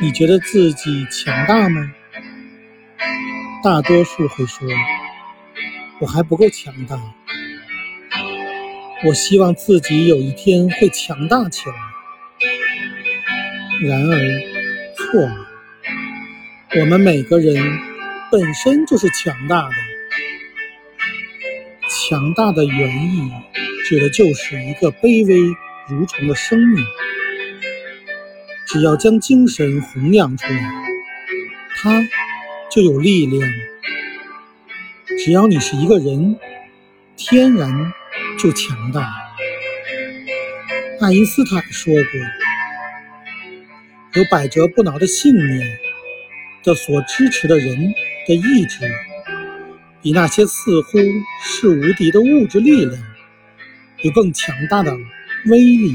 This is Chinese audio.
你觉得自己强大吗？大多数会说：“我还不够强大。”我希望自己有一天会强大起来。然而，错了。我们每个人本身就是强大的。强大的原意，指的就是一个卑微如虫的生命。只要将精神弘扬出来，它就有力量。只要你是一个人，天然就强大。爱因斯坦说过：“有百折不挠的信念的所支持的人的意志，比那些似乎是无敌的物质力量有更强大的威力。”